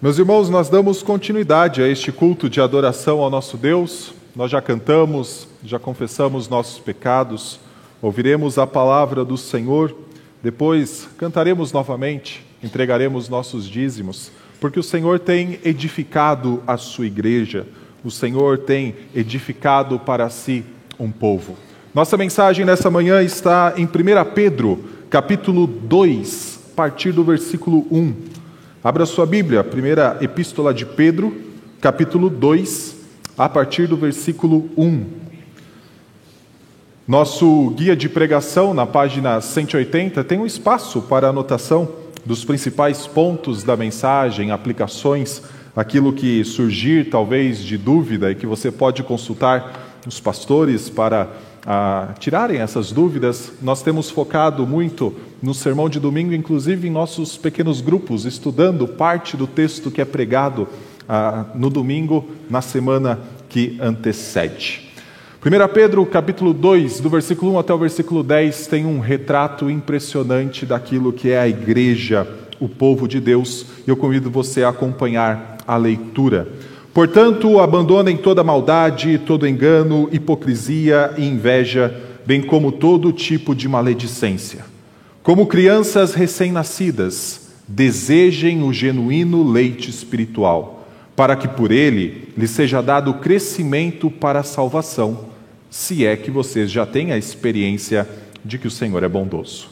Meus irmãos, nós damos continuidade a este culto de adoração ao nosso Deus. Nós já cantamos, já confessamos nossos pecados, ouviremos a palavra do Senhor, depois cantaremos novamente, entregaremos nossos dízimos, porque o Senhor tem edificado a sua igreja, o Senhor tem edificado para si um povo. Nossa mensagem nessa manhã está em 1 Pedro, capítulo 2, a partir do versículo 1. Abra sua Bíblia, primeira epístola de Pedro, capítulo 2, a partir do versículo 1. Nosso guia de pregação, na página 180, tem um espaço para anotação dos principais pontos da mensagem, aplicações, aquilo que surgir talvez de dúvida e que você pode consultar os pastores para a tirarem essas dúvidas, nós temos focado muito no sermão de domingo, inclusive em nossos pequenos grupos, estudando parte do texto que é pregado ah, no domingo, na semana que antecede. 1 Pedro capítulo 2, do versículo 1 até o versículo 10, tem um retrato impressionante daquilo que é a igreja, o povo de Deus, e eu convido você a acompanhar a leitura. Portanto, abandonem toda maldade, todo engano, hipocrisia e inveja, bem como todo tipo de maledicência. Como crianças recém-nascidas, desejem o genuíno leite espiritual, para que por ele lhes seja dado crescimento para a salvação, se é que vocês já têm a experiência de que o Senhor é bondoso.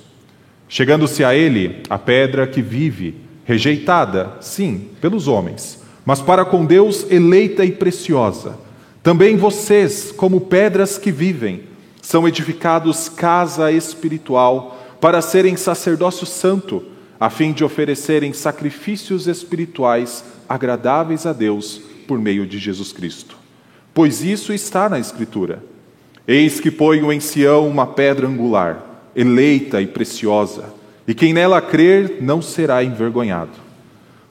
Chegando-se a ele, a pedra que vive, rejeitada, sim, pelos homens, mas para com Deus eleita e preciosa. Também vocês, como pedras que vivem, são edificados casa espiritual para serem sacerdócio santo, a fim de oferecerem sacrifícios espirituais agradáveis a Deus por meio de Jesus Cristo. Pois isso está na Escritura. Eis que ponho em Sião uma pedra angular, eleita e preciosa, e quem nela crer não será envergonhado.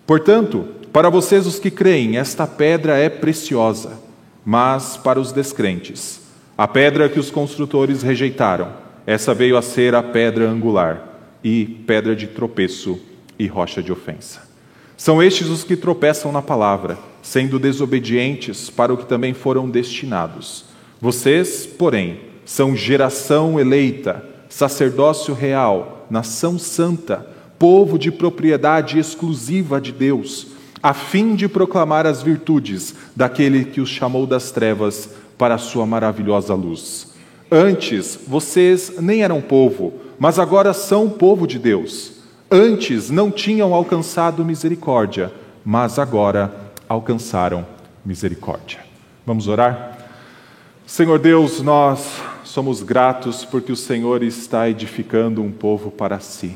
Portanto, para vocês, os que creem, esta pedra é preciosa, mas para os descrentes, a pedra que os construtores rejeitaram, essa veio a ser a pedra angular, e pedra de tropeço e rocha de ofensa. São estes os que tropeçam na palavra, sendo desobedientes para o que também foram destinados. Vocês, porém, são geração eleita, sacerdócio real, nação santa, povo de propriedade exclusiva de Deus a fim de proclamar as virtudes daquele que os chamou das trevas para a sua maravilhosa luz. Antes vocês nem eram povo, mas agora são povo de Deus. Antes não tinham alcançado misericórdia, mas agora alcançaram misericórdia. Vamos orar? Senhor Deus, nós somos gratos porque o Senhor está edificando um povo para si.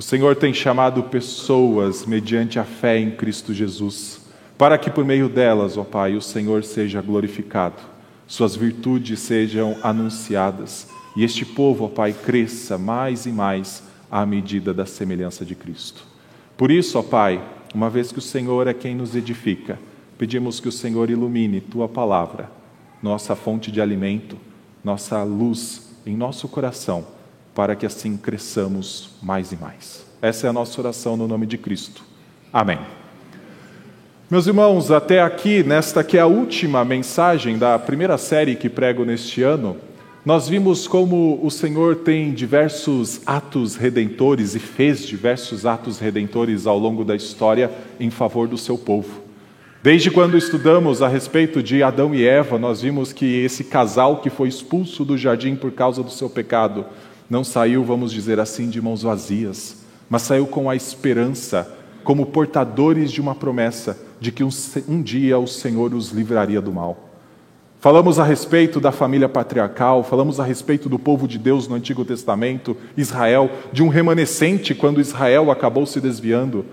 O Senhor tem chamado pessoas mediante a fé em Cristo Jesus, para que por meio delas, ó Pai, o Senhor seja glorificado, suas virtudes sejam anunciadas e este povo, ó Pai, cresça mais e mais à medida da semelhança de Cristo. Por isso, ó Pai, uma vez que o Senhor é quem nos edifica, pedimos que o Senhor ilumine tua palavra, nossa fonte de alimento, nossa luz em nosso coração para que assim cresçamos mais e mais. Essa é a nossa oração no nome de Cristo. Amém. Meus irmãos, até aqui, nesta que é a última mensagem da primeira série que prego neste ano, nós vimos como o Senhor tem diversos atos redentores e fez diversos atos redentores ao longo da história em favor do seu povo. Desde quando estudamos a respeito de Adão e Eva, nós vimos que esse casal que foi expulso do jardim por causa do seu pecado não saiu, vamos dizer assim, de mãos vazias, mas saiu com a esperança, como portadores de uma promessa de que um, um dia o Senhor os livraria do mal. Falamos a respeito da família patriarcal, falamos a respeito do povo de Deus no Antigo Testamento, Israel, de um remanescente quando Israel acabou se desviando,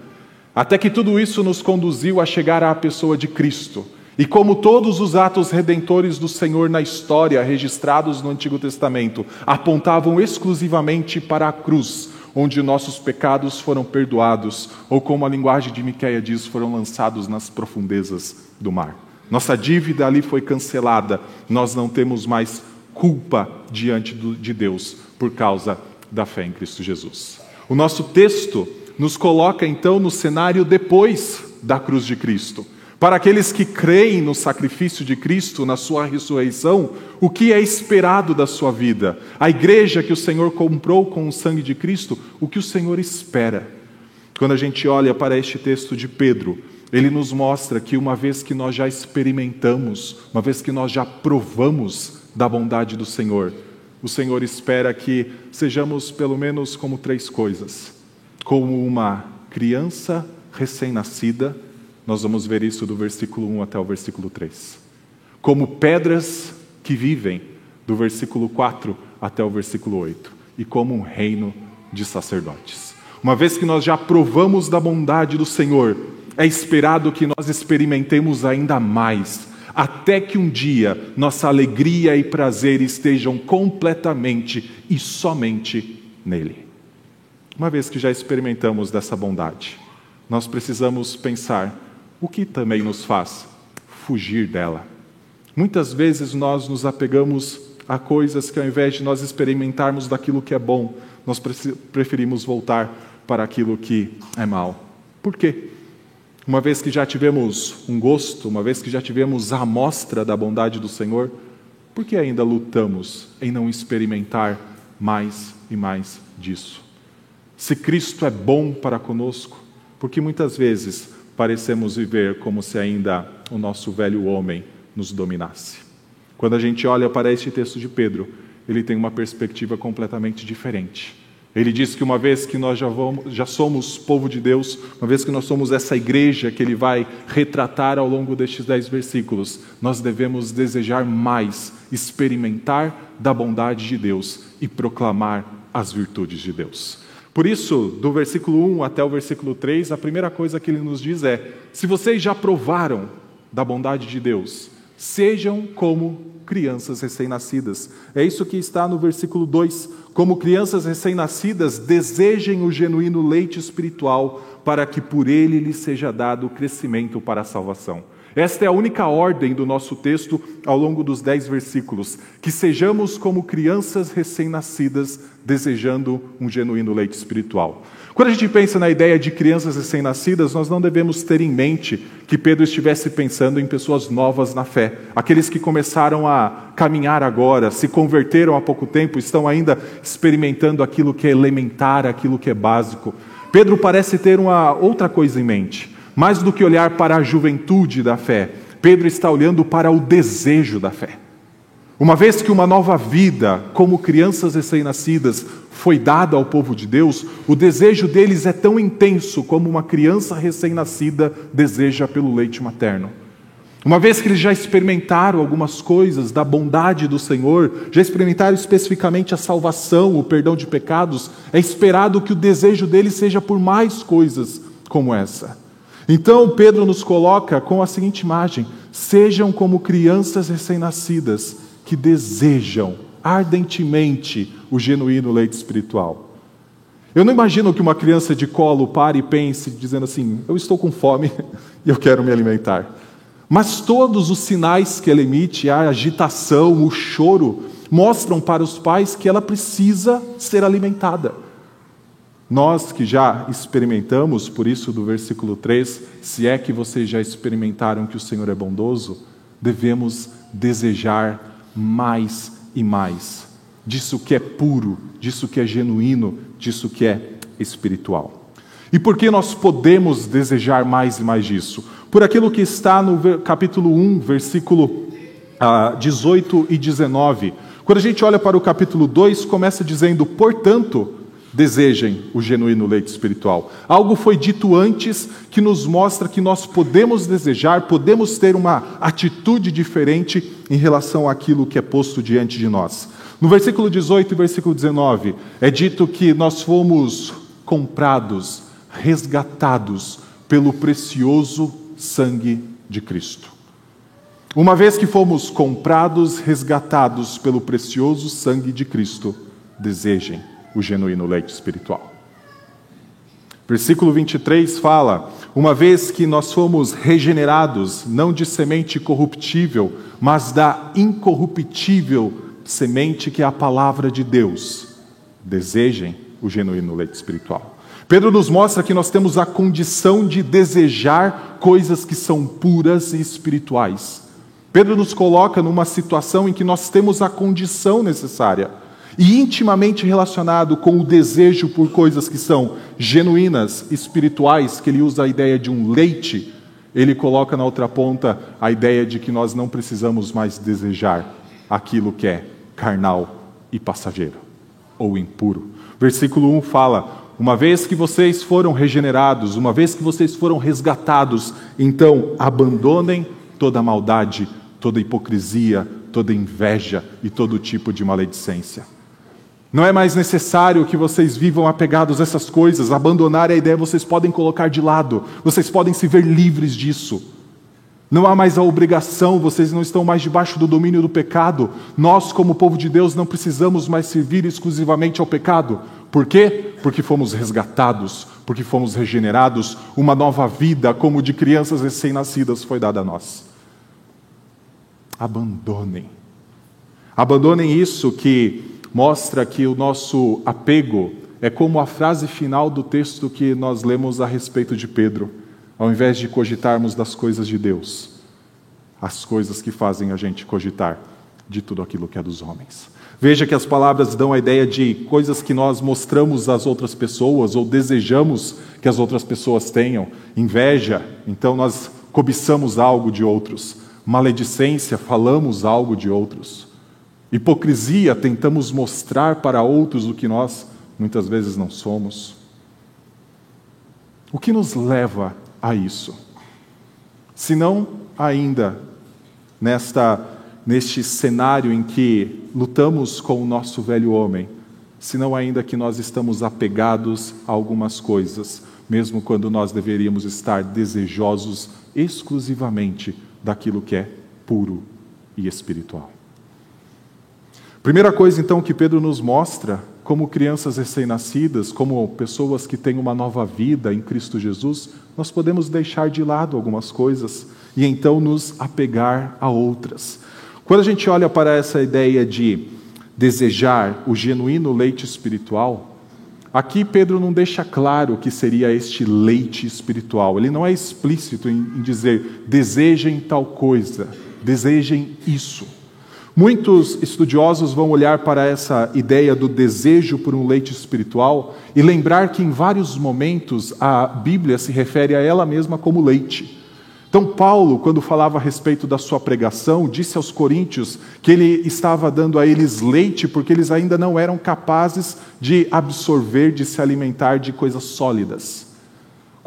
até que tudo isso nos conduziu a chegar à pessoa de Cristo e como todos os atos redentores do Senhor na história registrados no Antigo Testamento apontavam exclusivamente para a cruz, onde nossos pecados foram perdoados, ou como a linguagem de Miquéia diz, foram lançados nas profundezas do mar. Nossa dívida ali foi cancelada, nós não temos mais culpa diante de Deus por causa da fé em Cristo Jesus. O nosso texto nos coloca então no cenário depois da cruz de Cristo. Para aqueles que creem no sacrifício de Cristo, na sua ressurreição, o que é esperado da sua vida? A igreja que o Senhor comprou com o sangue de Cristo, o que o Senhor espera? Quando a gente olha para este texto de Pedro, ele nos mostra que uma vez que nós já experimentamos, uma vez que nós já provamos da bondade do Senhor, o Senhor espera que sejamos pelo menos como três coisas: como uma criança recém-nascida, nós vamos ver isso do versículo 1 até o versículo 3. Como pedras que vivem, do versículo 4 até o versículo 8. E como um reino de sacerdotes. Uma vez que nós já provamos da bondade do Senhor, é esperado que nós experimentemos ainda mais, até que um dia nossa alegria e prazer estejam completamente e somente nele. Uma vez que já experimentamos dessa bondade, nós precisamos pensar o que também nos faz fugir dela. Muitas vezes nós nos apegamos a coisas que, ao invés de nós experimentarmos daquilo que é bom, nós preferimos voltar para aquilo que é mal. Por quê? Uma vez que já tivemos um gosto, uma vez que já tivemos a amostra da bondade do Senhor, por que ainda lutamos em não experimentar mais e mais disso? Se Cristo é bom para conosco, porque muitas vezes parecemos viver como se ainda o nosso velho homem nos dominasse. Quando a gente olha para este texto de Pedro, ele tem uma perspectiva completamente diferente. Ele diz que uma vez que nós já, vamos, já somos povo de Deus, uma vez que nós somos essa igreja que ele vai retratar ao longo destes dez versículos, nós devemos desejar mais, experimentar da bondade de Deus e proclamar as virtudes de Deus. Por isso, do versículo 1 até o versículo 3, a primeira coisa que ele nos diz é: se vocês já provaram da bondade de Deus, sejam como crianças recém-nascidas. É isso que está no versículo 2. Como crianças recém-nascidas, desejem o genuíno leite espiritual, para que por ele lhes seja dado o crescimento para a salvação. Esta é a única ordem do nosso texto ao longo dos dez versículos: que sejamos como crianças recém-nascidas, desejando um genuíno leite espiritual. Quando a gente pensa na ideia de crianças recém-nascidas, nós não devemos ter em mente que Pedro estivesse pensando em pessoas novas na fé, aqueles que começaram a caminhar agora, se converteram há pouco tempo, estão ainda experimentando aquilo que é elementar, aquilo que é básico. Pedro parece ter uma outra coisa em mente. Mais do que olhar para a juventude da fé, Pedro está olhando para o desejo da fé. Uma vez que uma nova vida, como crianças recém-nascidas, foi dada ao povo de Deus, o desejo deles é tão intenso como uma criança recém-nascida deseja pelo leite materno. Uma vez que eles já experimentaram algumas coisas da bondade do Senhor, já experimentaram especificamente a salvação, o perdão de pecados, é esperado que o desejo deles seja por mais coisas como essa. Então Pedro nos coloca com a seguinte imagem: sejam como crianças recém-nascidas que desejam ardentemente o genuíno leite espiritual. Eu não imagino que uma criança de colo pare e pense dizendo assim: eu estou com fome e eu quero me alimentar. Mas todos os sinais que ela emite, a agitação, o choro, mostram para os pais que ela precisa ser alimentada. Nós que já experimentamos, por isso do versículo 3, se é que vocês já experimentaram que o Senhor é bondoso, devemos desejar mais e mais disso que é puro, disso que é genuíno, disso que é espiritual. E por que nós podemos desejar mais e mais disso? Por aquilo que está no capítulo 1, versículo 18 ah, e 19. Quando a gente olha para o capítulo 2, começa dizendo: Portanto, desejem o genuíno leite espiritual. Algo foi dito antes que nos mostra que nós podemos desejar, podemos ter uma atitude diferente em relação àquilo que é posto diante de nós. No versículo 18 e versículo 19, é dito que nós fomos comprados, resgatados pelo precioso sangue de Cristo. Uma vez que fomos comprados, resgatados pelo precioso sangue de Cristo, desejem o genuíno leite espiritual. Versículo 23 fala: Uma vez que nós fomos regenerados, não de semente corruptível, mas da incorruptível semente que é a palavra de Deus, desejem o genuíno leite espiritual. Pedro nos mostra que nós temos a condição de desejar coisas que são puras e espirituais. Pedro nos coloca numa situação em que nós temos a condição necessária e intimamente relacionado com o desejo por coisas que são genuínas, espirituais, que ele usa a ideia de um leite, ele coloca na outra ponta a ideia de que nós não precisamos mais desejar aquilo que é carnal e passageiro ou impuro. Versículo 1 fala: Uma vez que vocês foram regenerados, uma vez que vocês foram resgatados, então abandonem toda maldade, toda hipocrisia, toda inveja e todo tipo de maledicência. Não é mais necessário que vocês vivam apegados a essas coisas, abandonar a ideia, vocês podem colocar de lado, vocês podem se ver livres disso. Não há mais a obrigação, vocês não estão mais debaixo do domínio do pecado. Nós, como povo de Deus, não precisamos mais servir exclusivamente ao pecado. Por quê? Porque fomos resgatados, porque fomos regenerados, uma nova vida, como de crianças recém-nascidas, foi dada a nós. Abandonem. Abandonem isso que mostra que o nosso apego é como a frase final do texto que nós lemos a respeito de Pedro, ao invés de cogitarmos das coisas de Deus, as coisas que fazem a gente cogitar de tudo aquilo que é dos homens. Veja que as palavras dão a ideia de coisas que nós mostramos às outras pessoas ou desejamos que as outras pessoas tenham. Inveja, então nós cobiçamos algo de outros. Maledicência, falamos algo de outros. Hipocrisia, tentamos mostrar para outros o que nós muitas vezes não somos. O que nos leva a isso? Se não ainda nesta neste cenário em que lutamos com o nosso velho homem, senão ainda que nós estamos apegados a algumas coisas, mesmo quando nós deveríamos estar desejosos exclusivamente daquilo que é puro e espiritual. Primeira coisa, então, que Pedro nos mostra, como crianças recém-nascidas, como pessoas que têm uma nova vida em Cristo Jesus, nós podemos deixar de lado algumas coisas e então nos apegar a outras. Quando a gente olha para essa ideia de desejar o genuíno leite espiritual, aqui Pedro não deixa claro o que seria este leite espiritual. Ele não é explícito em dizer desejem tal coisa, desejem isso. Muitos estudiosos vão olhar para essa ideia do desejo por um leite espiritual e lembrar que em vários momentos a Bíblia se refere a ela mesma como leite. Então, Paulo, quando falava a respeito da sua pregação, disse aos coríntios que ele estava dando a eles leite porque eles ainda não eram capazes de absorver, de se alimentar de coisas sólidas.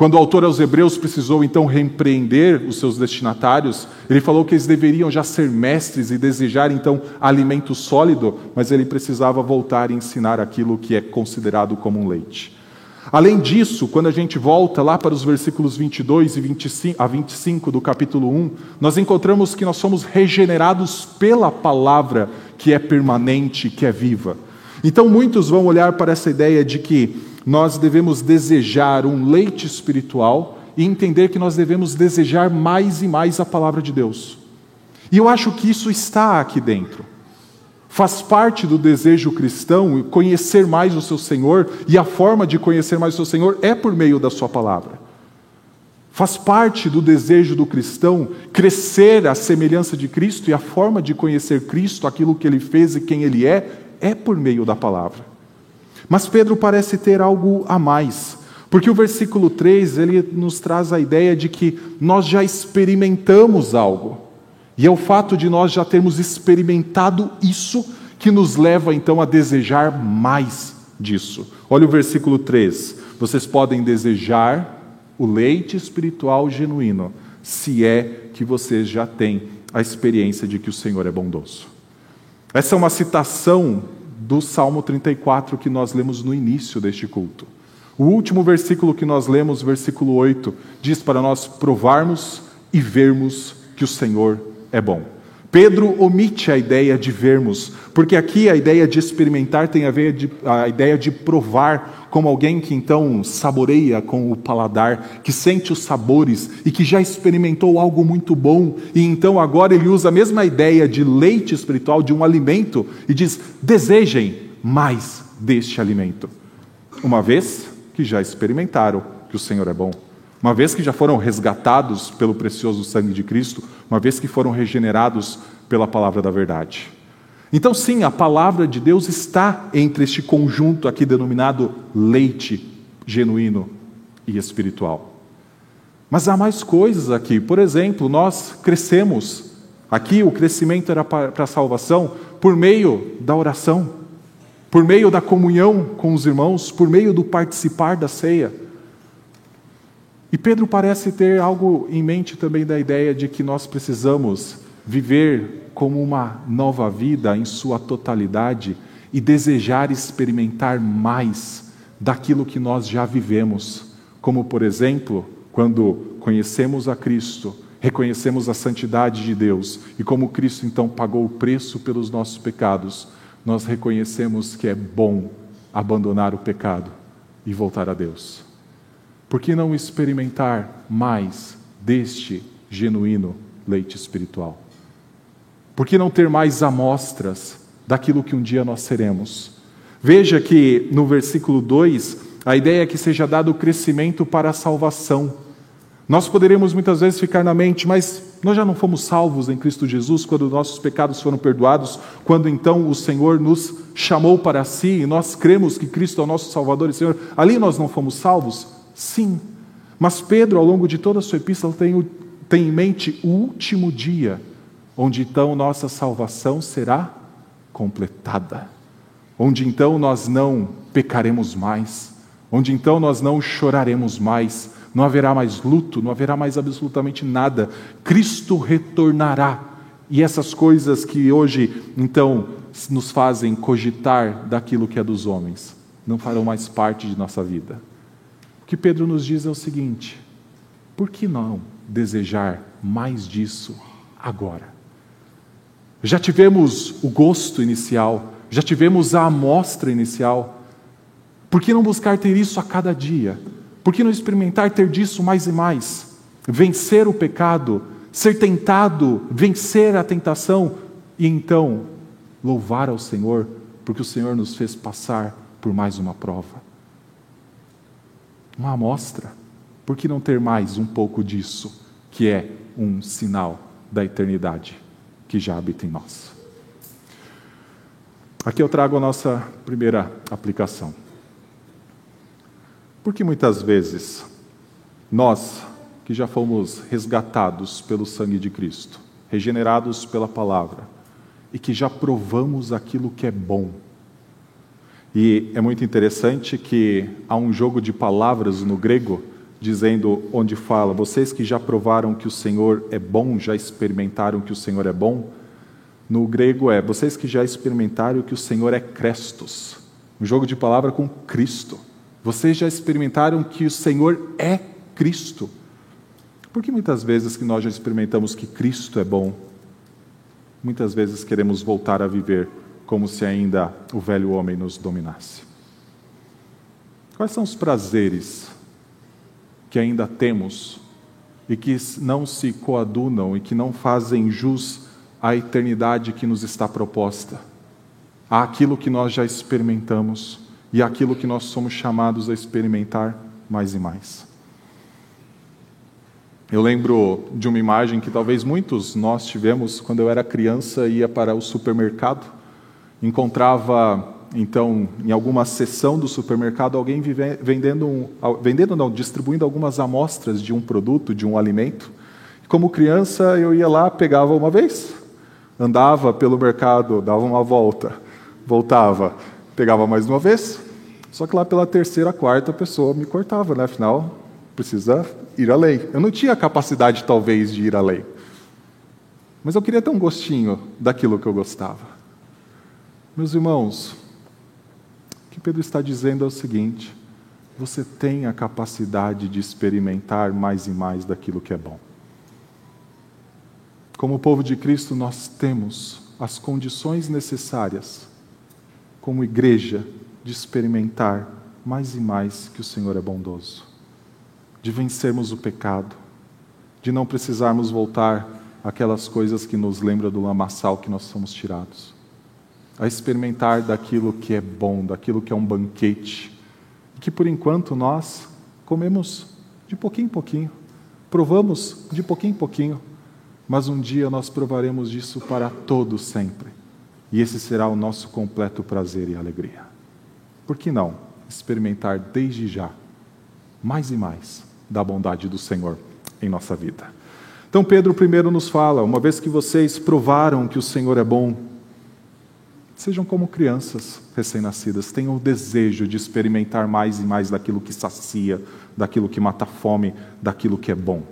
Quando o autor aos Hebreus precisou então repreender os seus destinatários, ele falou que eles deveriam já ser mestres e desejar então alimento sólido, mas ele precisava voltar e ensinar aquilo que é considerado como um leite. Além disso, quando a gente volta lá para os versículos 22 e 25, a 25 do capítulo 1, nós encontramos que nós somos regenerados pela palavra que é permanente, que é viva. Então muitos vão olhar para essa ideia de que nós devemos desejar um leite espiritual e entender que nós devemos desejar mais e mais a palavra de Deus. E eu acho que isso está aqui dentro. Faz parte do desejo cristão conhecer mais o seu Senhor, e a forma de conhecer mais o seu Senhor é por meio da sua palavra. Faz parte do desejo do cristão crescer à semelhança de Cristo, e a forma de conhecer Cristo, aquilo que ele fez e quem ele é, é por meio da palavra. Mas Pedro parece ter algo a mais, porque o versículo 3 ele nos traz a ideia de que nós já experimentamos algo. E é o fato de nós já termos experimentado isso que nos leva então a desejar mais disso. Olha o versículo 3. Vocês podem desejar o leite espiritual genuíno, se é que vocês já têm a experiência de que o Senhor é bondoso. Essa é uma citação do Salmo 34 que nós lemos no início deste culto. O último versículo que nós lemos, versículo 8, diz para nós provarmos e vermos que o Senhor é bom. Pedro omite a ideia de vermos, porque aqui a ideia de experimentar tem a ver de, a ideia de provar, como alguém que então saboreia com o paladar, que sente os sabores e que já experimentou algo muito bom, e então agora ele usa a mesma ideia de leite espiritual, de um alimento, e diz: desejem mais deste alimento. Uma vez que que já experimentaram que o Senhor é bom. Uma vez que já foram resgatados pelo precioso sangue de Cristo, uma vez que foram regenerados pela palavra da verdade. Então, sim, a palavra de Deus está entre este conjunto aqui denominado leite genuíno e espiritual. Mas há mais coisas aqui. Por exemplo, nós crescemos. Aqui o crescimento era para a salvação por meio da oração, por meio da comunhão com os irmãos, por meio do participar da ceia. E Pedro parece ter algo em mente também da ideia de que nós precisamos viver como uma nova vida em sua totalidade e desejar experimentar mais daquilo que nós já vivemos, como por exemplo, quando conhecemos a Cristo, reconhecemos a santidade de Deus e como Cristo então pagou o preço pelos nossos pecados, nós reconhecemos que é bom abandonar o pecado e voltar a Deus. Por que não experimentar mais deste genuíno leite espiritual? Por que não ter mais amostras daquilo que um dia nós seremos? Veja que no versículo 2, a ideia é que seja dado o crescimento para a salvação. Nós poderemos muitas vezes ficar na mente, mas nós já não fomos salvos em Cristo Jesus quando nossos pecados foram perdoados, quando então o Senhor nos chamou para si e nós cremos que Cristo é o nosso Salvador e Senhor. Ali nós não fomos salvos? Sim. Mas Pedro, ao longo de toda a sua epístola, tem, tem em mente o último dia, onde então nossa salvação será completada. Onde então nós não pecaremos mais. Onde então nós não choraremos mais. Não haverá mais luto, não haverá mais absolutamente nada. Cristo retornará. E essas coisas que hoje, então, nos fazem cogitar daquilo que é dos homens, não farão mais parte de nossa vida que Pedro nos diz é o seguinte: por que não desejar mais disso agora? Já tivemos o gosto inicial, já tivemos a amostra inicial. Por que não buscar ter isso a cada dia? Por que não experimentar ter disso mais e mais? Vencer o pecado, ser tentado, vencer a tentação e então louvar ao Senhor, porque o Senhor nos fez passar por mais uma prova uma amostra. Por que não ter mais um pouco disso, que é um sinal da eternidade que já habita em nós? Aqui eu trago a nossa primeira aplicação. Porque muitas vezes nós, que já fomos resgatados pelo sangue de Cristo, regenerados pela palavra, e que já provamos aquilo que é bom, e é muito interessante que há um jogo de palavras no grego, dizendo onde fala: vocês que já provaram que o Senhor é bom, já experimentaram que o Senhor é bom. No grego é: vocês que já experimentaram que o Senhor é Crestos. Um jogo de palavra com Cristo. Vocês já experimentaram que o Senhor é Cristo. Porque muitas vezes que nós já experimentamos que Cristo é bom, muitas vezes queremos voltar a viver como se ainda o velho homem nos dominasse. Quais são os prazeres que ainda temos e que não se coadunam e que não fazem jus à eternidade que nos está proposta, àquilo que nós já experimentamos e àquilo que nós somos chamados a experimentar mais e mais? Eu lembro de uma imagem que talvez muitos nós tivemos quando eu era criança e ia para o supermercado encontrava então em alguma seção do supermercado alguém vendendo, um, vendendo não, distribuindo algumas amostras de um produto, de um alimento. Como criança eu ia lá, pegava uma vez, andava pelo mercado, dava uma volta, voltava, pegava mais uma vez. Só que lá pela terceira, quarta pessoa me cortava, né? Afinal, precisa ir além. Eu não tinha capacidade talvez de ir além. Mas eu queria ter um gostinho daquilo que eu gostava. Meus irmãos, o que Pedro está dizendo é o seguinte: você tem a capacidade de experimentar mais e mais daquilo que é bom. Como povo de Cristo, nós temos as condições necessárias, como igreja, de experimentar mais e mais que o Senhor é bondoso, de vencermos o pecado, de não precisarmos voltar àquelas coisas que nos lembram do lamaçal que nós somos tirados a experimentar daquilo que é bom, daquilo que é um banquete, que por enquanto nós comemos de pouquinho em pouquinho, provamos de pouquinho em pouquinho, mas um dia nós provaremos disso para todos sempre. E esse será o nosso completo prazer e alegria. Por que não experimentar desde já mais e mais da bondade do Senhor em nossa vida? Então, Pedro primeiro nos fala: uma vez que vocês provaram que o Senhor é bom, sejam como crianças recém-nascidas, tenham o desejo de experimentar mais e mais daquilo que sacia, daquilo que mata a fome, daquilo que é bom.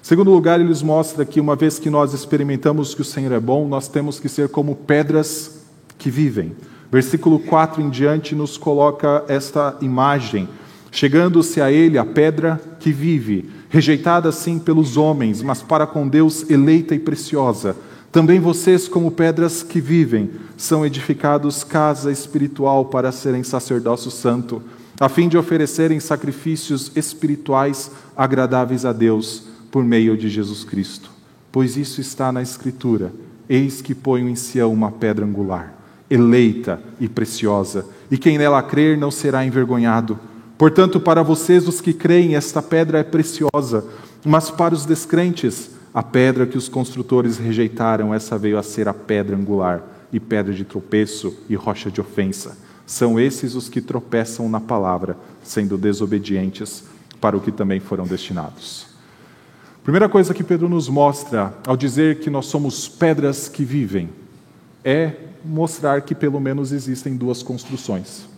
Segundo lugar, ele nos mostra que uma vez que nós experimentamos que o Senhor é bom, nós temos que ser como pedras que vivem. Versículo 4 em diante nos coloca esta imagem. Chegando-se a ele a pedra que vive, rejeitada sim pelos homens, mas para com Deus eleita e preciosa. Também vocês, como pedras que vivem, são edificados casa espiritual para serem sacerdócio santo, a fim de oferecerem sacrifícios espirituais agradáveis a Deus por meio de Jesus Cristo. Pois isso está na Escritura: Eis que ponho em Sião uma pedra angular, eleita e preciosa, e quem nela crer não será envergonhado. Portanto, para vocês, os que creem, esta pedra é preciosa, mas para os descrentes, a pedra que os construtores rejeitaram, essa veio a ser a pedra angular, e pedra de tropeço e rocha de ofensa. São esses os que tropeçam na palavra, sendo desobedientes para o que também foram destinados. Primeira coisa que Pedro nos mostra ao dizer que nós somos pedras que vivem é mostrar que pelo menos existem duas construções.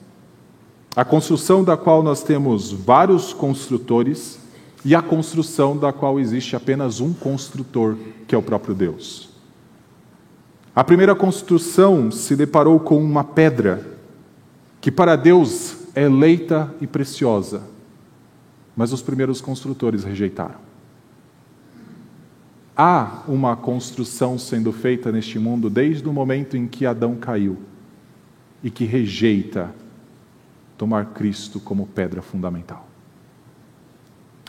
A construção da qual nós temos vários construtores e a construção da qual existe apenas um construtor, que é o próprio Deus. A primeira construção se deparou com uma pedra que para Deus é eleita e preciosa, mas os primeiros construtores rejeitaram. Há uma construção sendo feita neste mundo desde o momento em que Adão caiu e que rejeita tomar Cristo como pedra fundamental.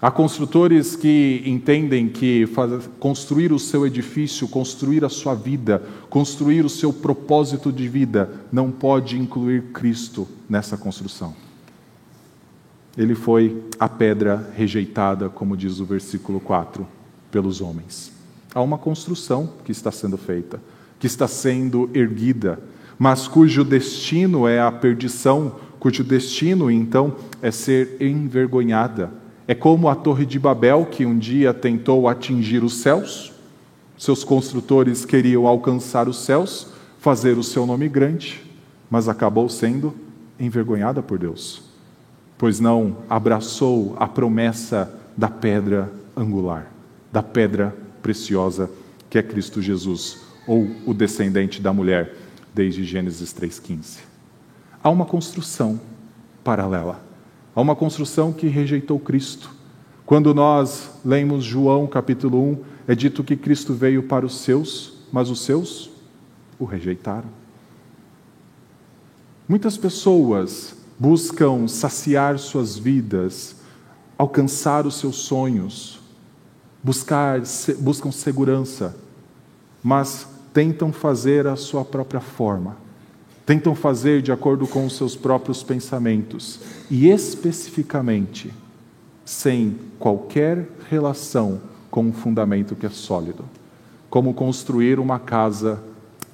Há construtores que entendem que construir o seu edifício, construir a sua vida, construir o seu propósito de vida, não pode incluir Cristo nessa construção. Ele foi a pedra rejeitada, como diz o versículo 4, pelos homens. Há uma construção que está sendo feita, que está sendo erguida, mas cujo destino é a perdição, cujo destino, então, é ser envergonhada. É como a Torre de Babel, que um dia tentou atingir os céus, seus construtores queriam alcançar os céus, fazer o seu nome grande, mas acabou sendo envergonhada por Deus, pois não abraçou a promessa da pedra angular, da pedra preciosa que é Cristo Jesus, ou o descendente da mulher, desde Gênesis 3,15. Há uma construção paralela, há uma construção que rejeitou Cristo. Quando nós lemos João capítulo 1, é dito que Cristo veio para os seus, mas os seus o rejeitaram. Muitas pessoas buscam saciar suas vidas, alcançar os seus sonhos, buscar, buscam segurança, mas tentam fazer a sua própria forma, tentam fazer de acordo com os seus próprios pensamentos e especificamente sem qualquer relação com um fundamento que é sólido, como construir uma casa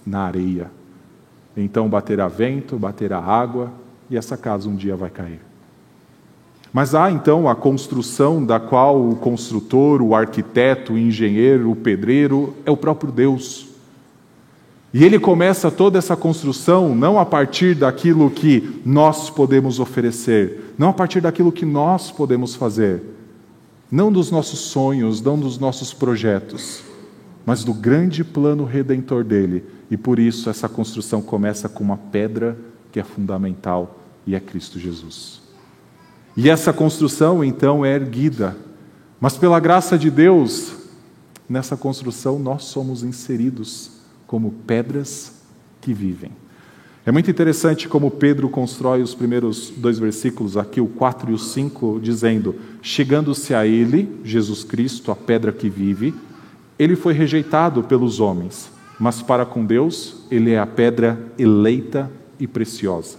na areia. Então baterá vento, baterá água e essa casa um dia vai cair. Mas há então a construção da qual o construtor, o arquiteto, o engenheiro, o pedreiro é o próprio Deus. E ele começa toda essa construção não a partir daquilo que nós podemos oferecer, não a partir daquilo que nós podemos fazer, não dos nossos sonhos, não dos nossos projetos, mas do grande plano redentor dele. E por isso essa construção começa com uma pedra que é fundamental e é Cristo Jesus. E essa construção então é erguida. Mas pela graça de Deus, nessa construção nós somos inseridos como pedras que vivem. É muito interessante como Pedro constrói os primeiros dois versículos, aqui o 4 e o 5, dizendo: Chegando-se a ele, Jesus Cristo, a pedra que vive, ele foi rejeitado pelos homens, mas para com Deus, ele é a pedra eleita e preciosa.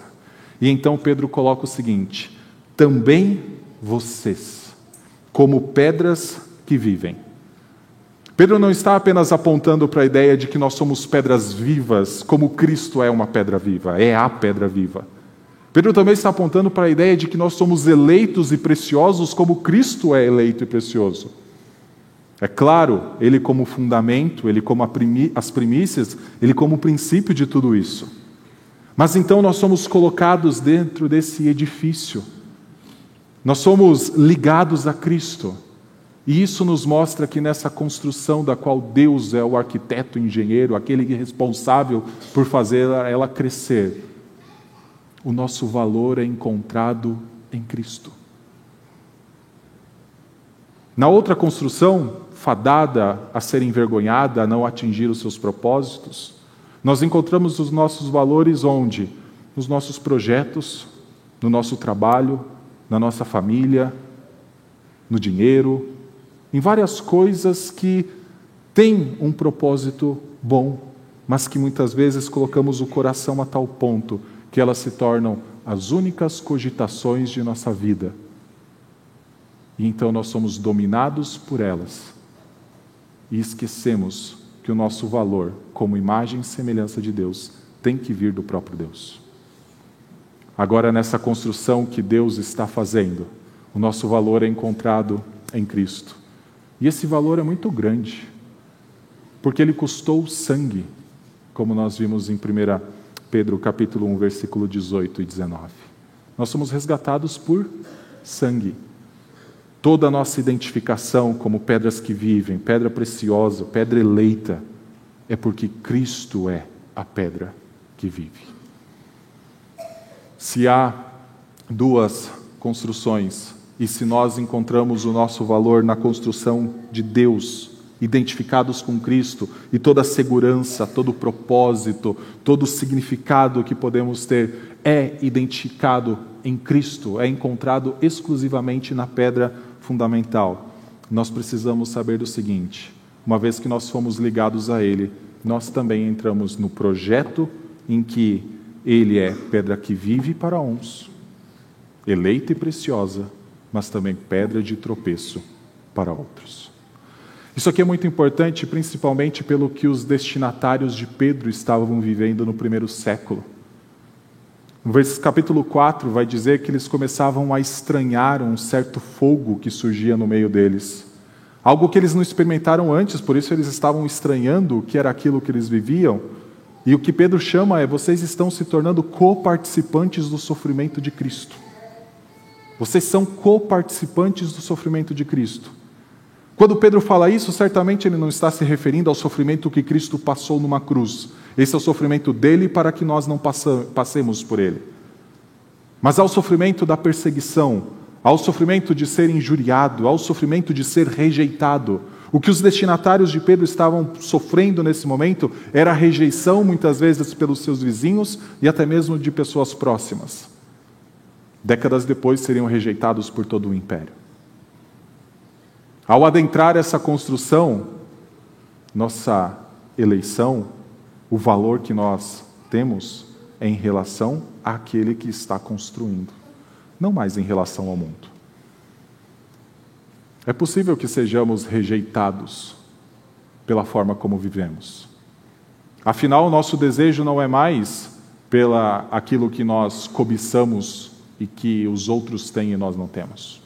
E então Pedro coloca o seguinte: também vocês, como pedras que vivem. Pedro não está apenas apontando para a ideia de que nós somos pedras vivas, como Cristo é uma pedra viva, é a pedra viva. Pedro também está apontando para a ideia de que nós somos eleitos e preciosos, como Cristo é eleito e precioso. É claro, ele como fundamento, ele como as primícias, ele como princípio de tudo isso. Mas então nós somos colocados dentro desse edifício. Nós somos ligados a Cristo. E isso nos mostra que nessa construção da qual Deus é o arquiteto, o engenheiro, aquele responsável por fazer ela crescer, o nosso valor é encontrado em Cristo. Na outra construção, fadada a ser envergonhada, a não atingir os seus propósitos, nós encontramos os nossos valores onde? Nos nossos projetos, no nosso trabalho, na nossa família, no dinheiro, em várias coisas que têm um propósito bom, mas que muitas vezes colocamos o coração a tal ponto que elas se tornam as únicas cogitações de nossa vida. E então nós somos dominados por elas e esquecemos que o nosso valor, como imagem e semelhança de Deus, tem que vir do próprio Deus. Agora, nessa construção que Deus está fazendo, o nosso valor é encontrado em Cristo. E esse valor é muito grande, porque ele custou sangue, como nós vimos em 1 Pedro capítulo 1, versículo 18 e 19. Nós somos resgatados por sangue. Toda a nossa identificação como pedras que vivem, pedra preciosa, pedra eleita, é porque Cristo é a pedra que vive. Se há duas construções e se nós encontramos o nosso valor na construção de Deus, identificados com Cristo, e toda a segurança, todo o propósito, todo o significado que podemos ter é identificado em Cristo, é encontrado exclusivamente na pedra fundamental. Nós precisamos saber do seguinte: uma vez que nós fomos ligados a Ele, nós também entramos no projeto em que Ele é pedra que vive para uns, eleita e preciosa, mas também pedra de tropeço para outros. Isso aqui é muito importante, principalmente pelo que os destinatários de Pedro estavam vivendo no primeiro século. No capítulo 4 vai dizer que eles começavam a estranhar um certo fogo que surgia no meio deles. Algo que eles não experimentaram antes, por isso eles estavam estranhando o que era aquilo que eles viviam. E o que Pedro chama é: vocês estão se tornando coparticipantes do sofrimento de Cristo. Vocês são coparticipantes do sofrimento de Cristo. Quando Pedro fala isso, certamente ele não está se referindo ao sofrimento que Cristo passou numa cruz. Esse é o sofrimento dele para que nós não passemos por ele. Mas ao sofrimento da perseguição, ao sofrimento de ser injuriado, ao sofrimento de ser rejeitado. O que os destinatários de Pedro estavam sofrendo nesse momento era a rejeição, muitas vezes, pelos seus vizinhos e até mesmo de pessoas próximas. Décadas depois seriam rejeitados por todo o império. Ao adentrar essa construção, nossa eleição, o valor que nós temos é em relação àquele que está construindo, não mais em relação ao mundo. É possível que sejamos rejeitados pela forma como vivemos. Afinal, o nosso desejo não é mais pela aquilo que nós cobiçamos e que os outros têm e nós não temos.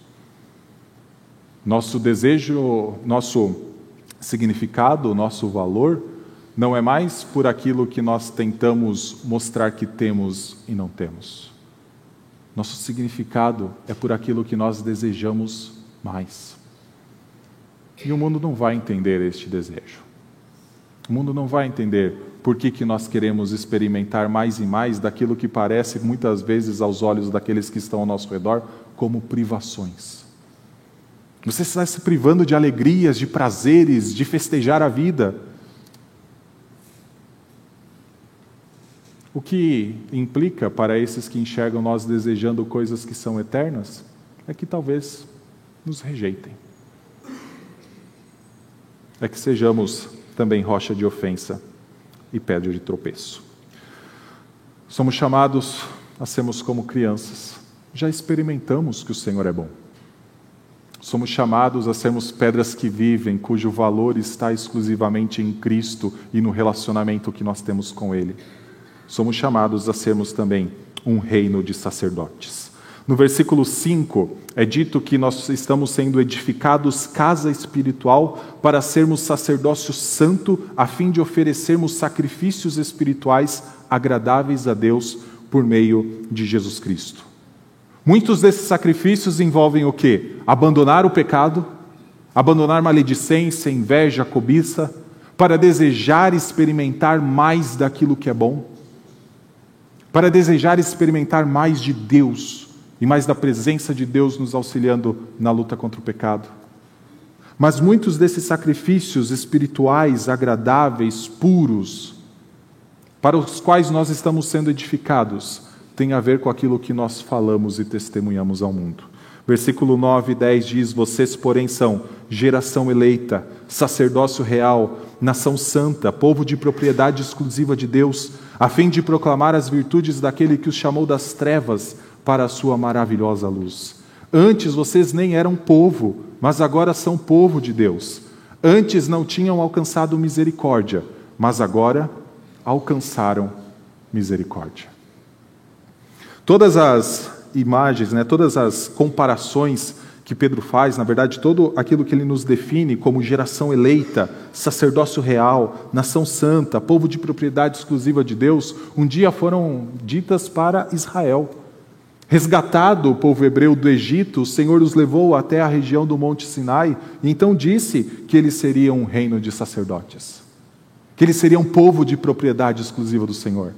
Nosso desejo, nosso significado, nosso valor não é mais por aquilo que nós tentamos mostrar que temos e não temos. Nosso significado é por aquilo que nós desejamos mais. E o mundo não vai entender este desejo. O mundo não vai entender por que, que nós queremos experimentar mais e mais daquilo que parece, muitas vezes, aos olhos daqueles que estão ao nosso redor, como privações. Você está se privando de alegrias, de prazeres, de festejar a vida. O que implica para esses que enxergam nós desejando coisas que são eternas é que talvez nos rejeitem. É que sejamos também rocha de ofensa e pedra de tropeço. Somos chamados a sermos como crianças, já experimentamos que o Senhor é bom. Somos chamados a sermos pedras que vivem, cujo valor está exclusivamente em Cristo e no relacionamento que nós temos com Ele. Somos chamados a sermos também um reino de sacerdotes. No versículo 5 é dito que nós estamos sendo edificados casa espiritual para sermos sacerdócio santo, a fim de oferecermos sacrifícios espirituais agradáveis a Deus por meio de Jesus Cristo. Muitos desses sacrifícios envolvem o quê? Abandonar o pecado, abandonar maledicência, inveja, cobiça, para desejar experimentar mais daquilo que é bom, para desejar experimentar mais de Deus e mais da presença de Deus nos auxiliando na luta contra o pecado. Mas muitos desses sacrifícios espirituais, agradáveis, puros, para os quais nós estamos sendo edificados, tem a ver com aquilo que nós falamos e testemunhamos ao mundo. Versículo 9 e 10 diz: Vocês, porém, são geração eleita, sacerdócio real, nação santa, povo de propriedade exclusiva de Deus, a fim de proclamar as virtudes daquele que os chamou das trevas para a sua maravilhosa luz. Antes vocês nem eram povo, mas agora são povo de Deus. Antes não tinham alcançado misericórdia, mas agora alcançaram misericórdia. Todas as imagens, né, todas as comparações que Pedro faz, na verdade, todo aquilo que ele nos define como geração eleita, sacerdócio real, nação santa, povo de propriedade exclusiva de Deus, um dia foram ditas para Israel. Resgatado o povo hebreu do Egito, o Senhor os levou até a região do Monte Sinai e então disse que eles seriam um reino de sacerdotes, que eles seriam um povo de propriedade exclusiva do Senhor.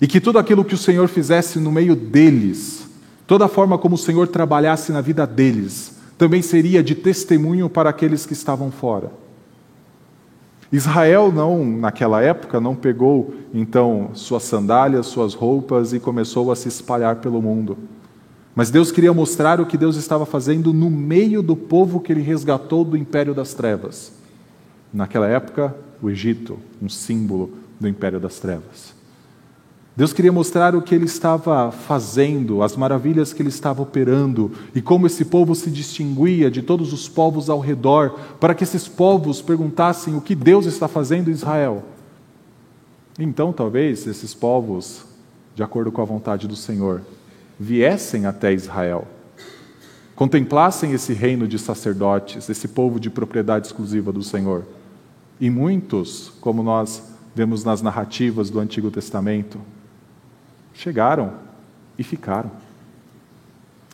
E que tudo aquilo que o Senhor fizesse no meio deles, toda a forma como o Senhor trabalhasse na vida deles, também seria de testemunho para aqueles que estavam fora. Israel não, naquela época, não pegou então suas sandálias, suas roupas e começou a se espalhar pelo mundo. Mas Deus queria mostrar o que Deus estava fazendo no meio do povo que ele resgatou do império das trevas. Naquela época, o Egito, um símbolo do império das trevas. Deus queria mostrar o que ele estava fazendo, as maravilhas que ele estava operando e como esse povo se distinguia de todos os povos ao redor, para que esses povos perguntassem o que Deus está fazendo em Israel. Então, talvez esses povos, de acordo com a vontade do Senhor, viessem até Israel, contemplassem esse reino de sacerdotes, esse povo de propriedade exclusiva do Senhor. E muitos, como nós vemos nas narrativas do Antigo Testamento, chegaram e ficaram.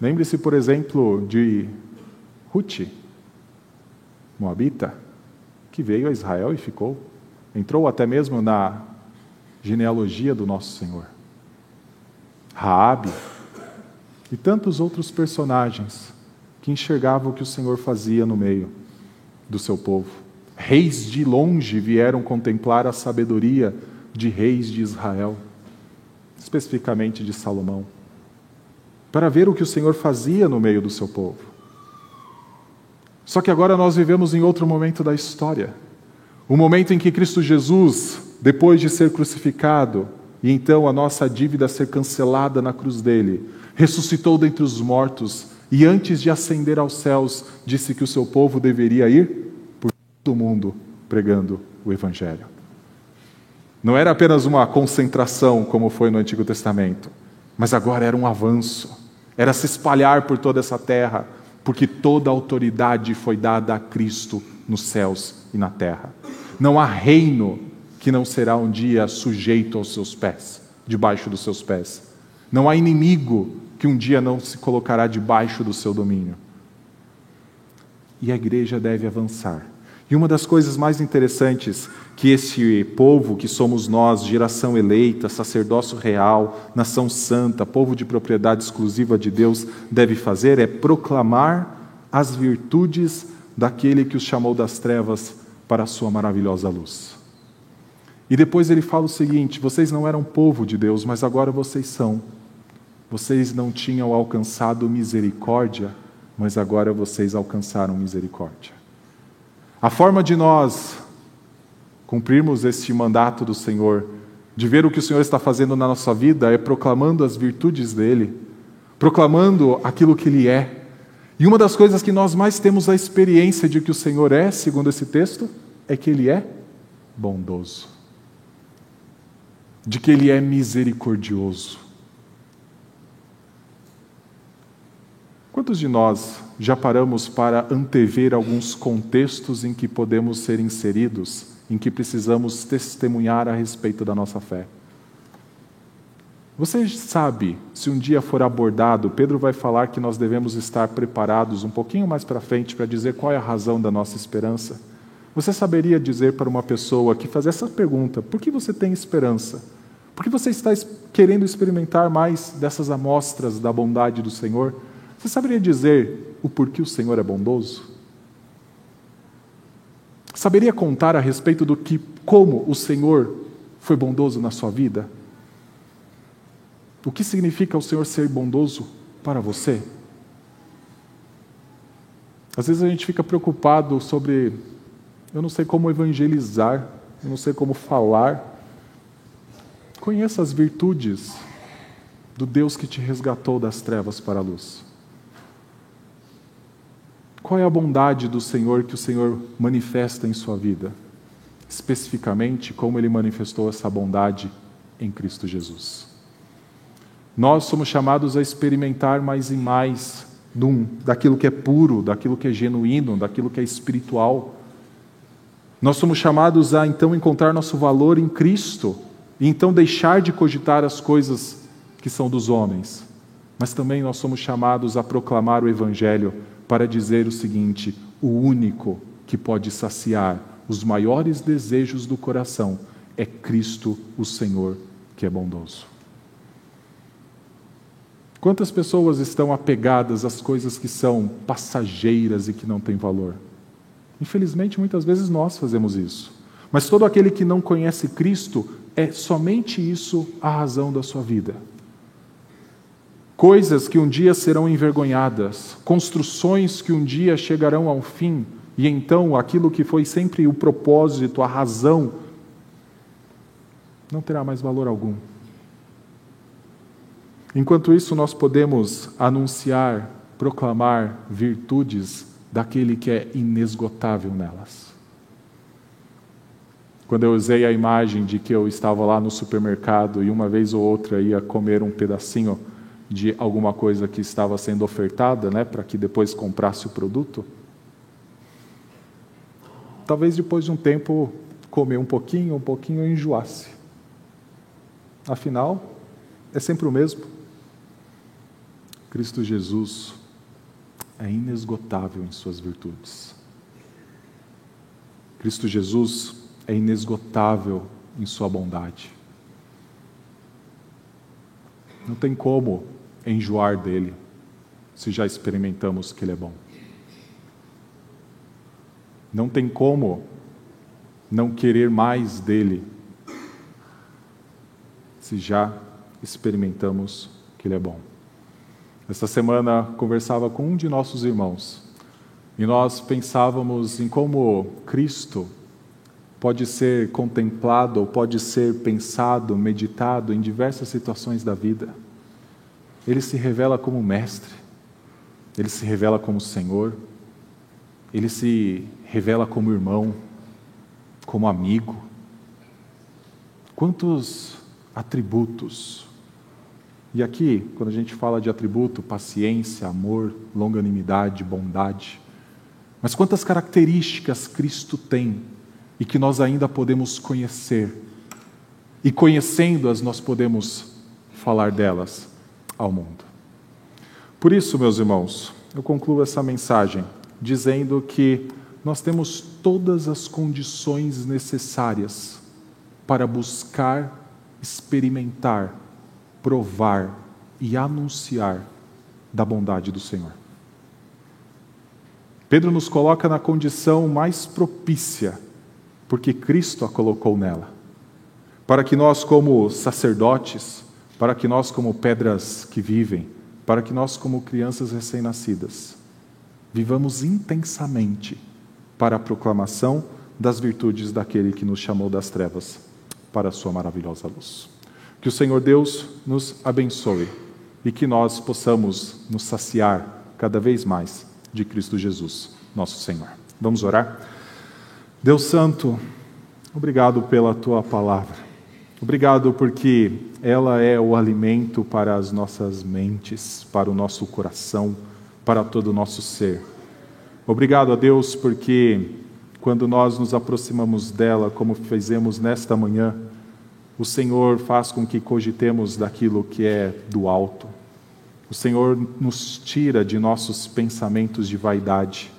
Lembre-se, por exemplo, de Ruth, Moabita, que veio a Israel e ficou. Entrou até mesmo na genealogia do nosso Senhor. Raabe e tantos outros personagens que enxergavam o que o Senhor fazia no meio do seu povo. Reis de longe vieram contemplar a sabedoria de reis de Israel especificamente de Salomão, para ver o que o Senhor fazia no meio do seu povo. Só que agora nós vivemos em outro momento da história. O momento em que Cristo Jesus, depois de ser crucificado, e então a nossa dívida ser cancelada na cruz dele, ressuscitou dentre os mortos e antes de ascender aos céus, disse que o seu povo deveria ir por todo o mundo pregando o Evangelho. Não era apenas uma concentração, como foi no Antigo Testamento, mas agora era um avanço, era se espalhar por toda essa terra, porque toda autoridade foi dada a Cristo nos céus e na terra. Não há reino que não será um dia sujeito aos seus pés, debaixo dos seus pés. Não há inimigo que um dia não se colocará debaixo do seu domínio. E a igreja deve avançar e uma das coisas mais interessantes que esse povo, que somos nós, geração eleita, sacerdócio real, nação santa, povo de propriedade exclusiva de Deus, deve fazer é proclamar as virtudes daquele que os chamou das trevas para a sua maravilhosa luz. E depois ele fala o seguinte: vocês não eram povo de Deus, mas agora vocês são. Vocês não tinham alcançado misericórdia, mas agora vocês alcançaram misericórdia. A forma de nós cumprirmos este mandato do Senhor, de ver o que o Senhor está fazendo na nossa vida, é proclamando as virtudes dele, proclamando aquilo que Ele é. E uma das coisas que nós mais temos a experiência de que o Senhor é, segundo esse texto, é que Ele é bondoso, de que Ele é misericordioso. Quantos de nós já paramos para antever alguns contextos em que podemos ser inseridos, em que precisamos testemunhar a respeito da nossa fé? Você sabe, se um dia for abordado, Pedro vai falar que nós devemos estar preparados um pouquinho mais para frente para dizer qual é a razão da nossa esperança. Você saberia dizer para uma pessoa que faz essa pergunta: por que você tem esperança? Por que você está querendo experimentar mais dessas amostras da bondade do Senhor? Você saberia dizer o porquê o Senhor é bondoso? Saberia contar a respeito do que, como o Senhor foi bondoso na sua vida? O que significa o Senhor ser bondoso para você? Às vezes a gente fica preocupado sobre, eu não sei como evangelizar, eu não sei como falar. Conheça as virtudes do Deus que te resgatou das trevas para a luz. Qual é a bondade do Senhor que o Senhor manifesta em sua vida? Especificamente, como ele manifestou essa bondade em Cristo Jesus. Nós somos chamados a experimentar mais e mais num, daquilo que é puro, daquilo que é genuíno, daquilo que é espiritual. Nós somos chamados a então encontrar nosso valor em Cristo e então deixar de cogitar as coisas que são dos homens. Mas também nós somos chamados a proclamar o Evangelho para dizer o seguinte: o único que pode saciar os maiores desejos do coração é Cristo, o Senhor, que é bondoso. Quantas pessoas estão apegadas às coisas que são passageiras e que não têm valor? Infelizmente, muitas vezes nós fazemos isso. Mas todo aquele que não conhece Cristo, é somente isso a razão da sua vida. Coisas que um dia serão envergonhadas, construções que um dia chegarão ao fim, e então aquilo que foi sempre o propósito, a razão, não terá mais valor algum. Enquanto isso, nós podemos anunciar, proclamar virtudes daquele que é inesgotável nelas. Quando eu usei a imagem de que eu estava lá no supermercado e uma vez ou outra ia comer um pedacinho de alguma coisa que estava sendo ofertada, né, para que depois comprasse o produto, talvez depois de um tempo comer um pouquinho, um pouquinho eu enjoasse. Afinal, é sempre o mesmo. Cristo Jesus é inesgotável em suas virtudes. Cristo Jesus é inesgotável em sua bondade. Não tem como enjoar dele, se já experimentamos que ele é bom. Não tem como não querer mais dele, se já experimentamos que ele é bom. Esta semana conversava com um de nossos irmãos e nós pensávamos em como Cristo pode ser contemplado ou pode ser pensado, meditado em diversas situações da vida. Ele se revela como mestre, ele se revela como Senhor, ele se revela como irmão, como amigo. Quantos atributos? E aqui, quando a gente fala de atributo, paciência, amor, longanimidade, bondade, mas quantas características Cristo tem e que nós ainda podemos conhecer, e conhecendo-as, nós podemos falar delas ao mundo. Por isso, meus irmãos, eu concluo essa mensagem dizendo que nós temos todas as condições necessárias para buscar experimentar provar e anunciar da bondade do Senhor. Pedro nos coloca na condição mais propícia, porque Cristo a colocou nela, para que nós, como sacerdotes, para que nós, como pedras que vivem, para que nós, como crianças recém-nascidas, vivamos intensamente para a proclamação das virtudes daquele que nos chamou das trevas para a sua maravilhosa luz. Que o Senhor Deus nos abençoe e que nós possamos nos saciar cada vez mais de Cristo Jesus, nosso Senhor. Vamos orar? Deus Santo, obrigado pela tua palavra. Obrigado porque ela é o alimento para as nossas mentes, para o nosso coração, para todo o nosso ser. Obrigado a Deus porque quando nós nos aproximamos dela, como fizemos nesta manhã, o Senhor faz com que cogitemos daquilo que é do alto. O Senhor nos tira de nossos pensamentos de vaidade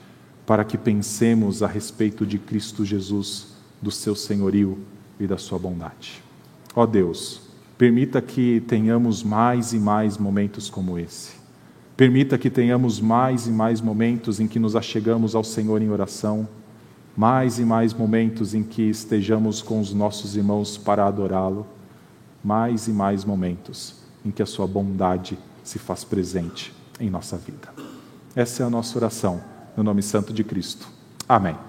para que pensemos a respeito de Cristo Jesus, do seu senhorio e da sua bondade. Ó Deus, permita que tenhamos mais e mais momentos como esse. Permita que tenhamos mais e mais momentos em que nos achegamos ao Senhor em oração mais e mais momentos em que estejamos com os nossos irmãos para adorá-lo, mais e mais momentos em que a sua bondade se faz presente em nossa vida. Essa é a nossa oração, no nome santo de Cristo. Amém.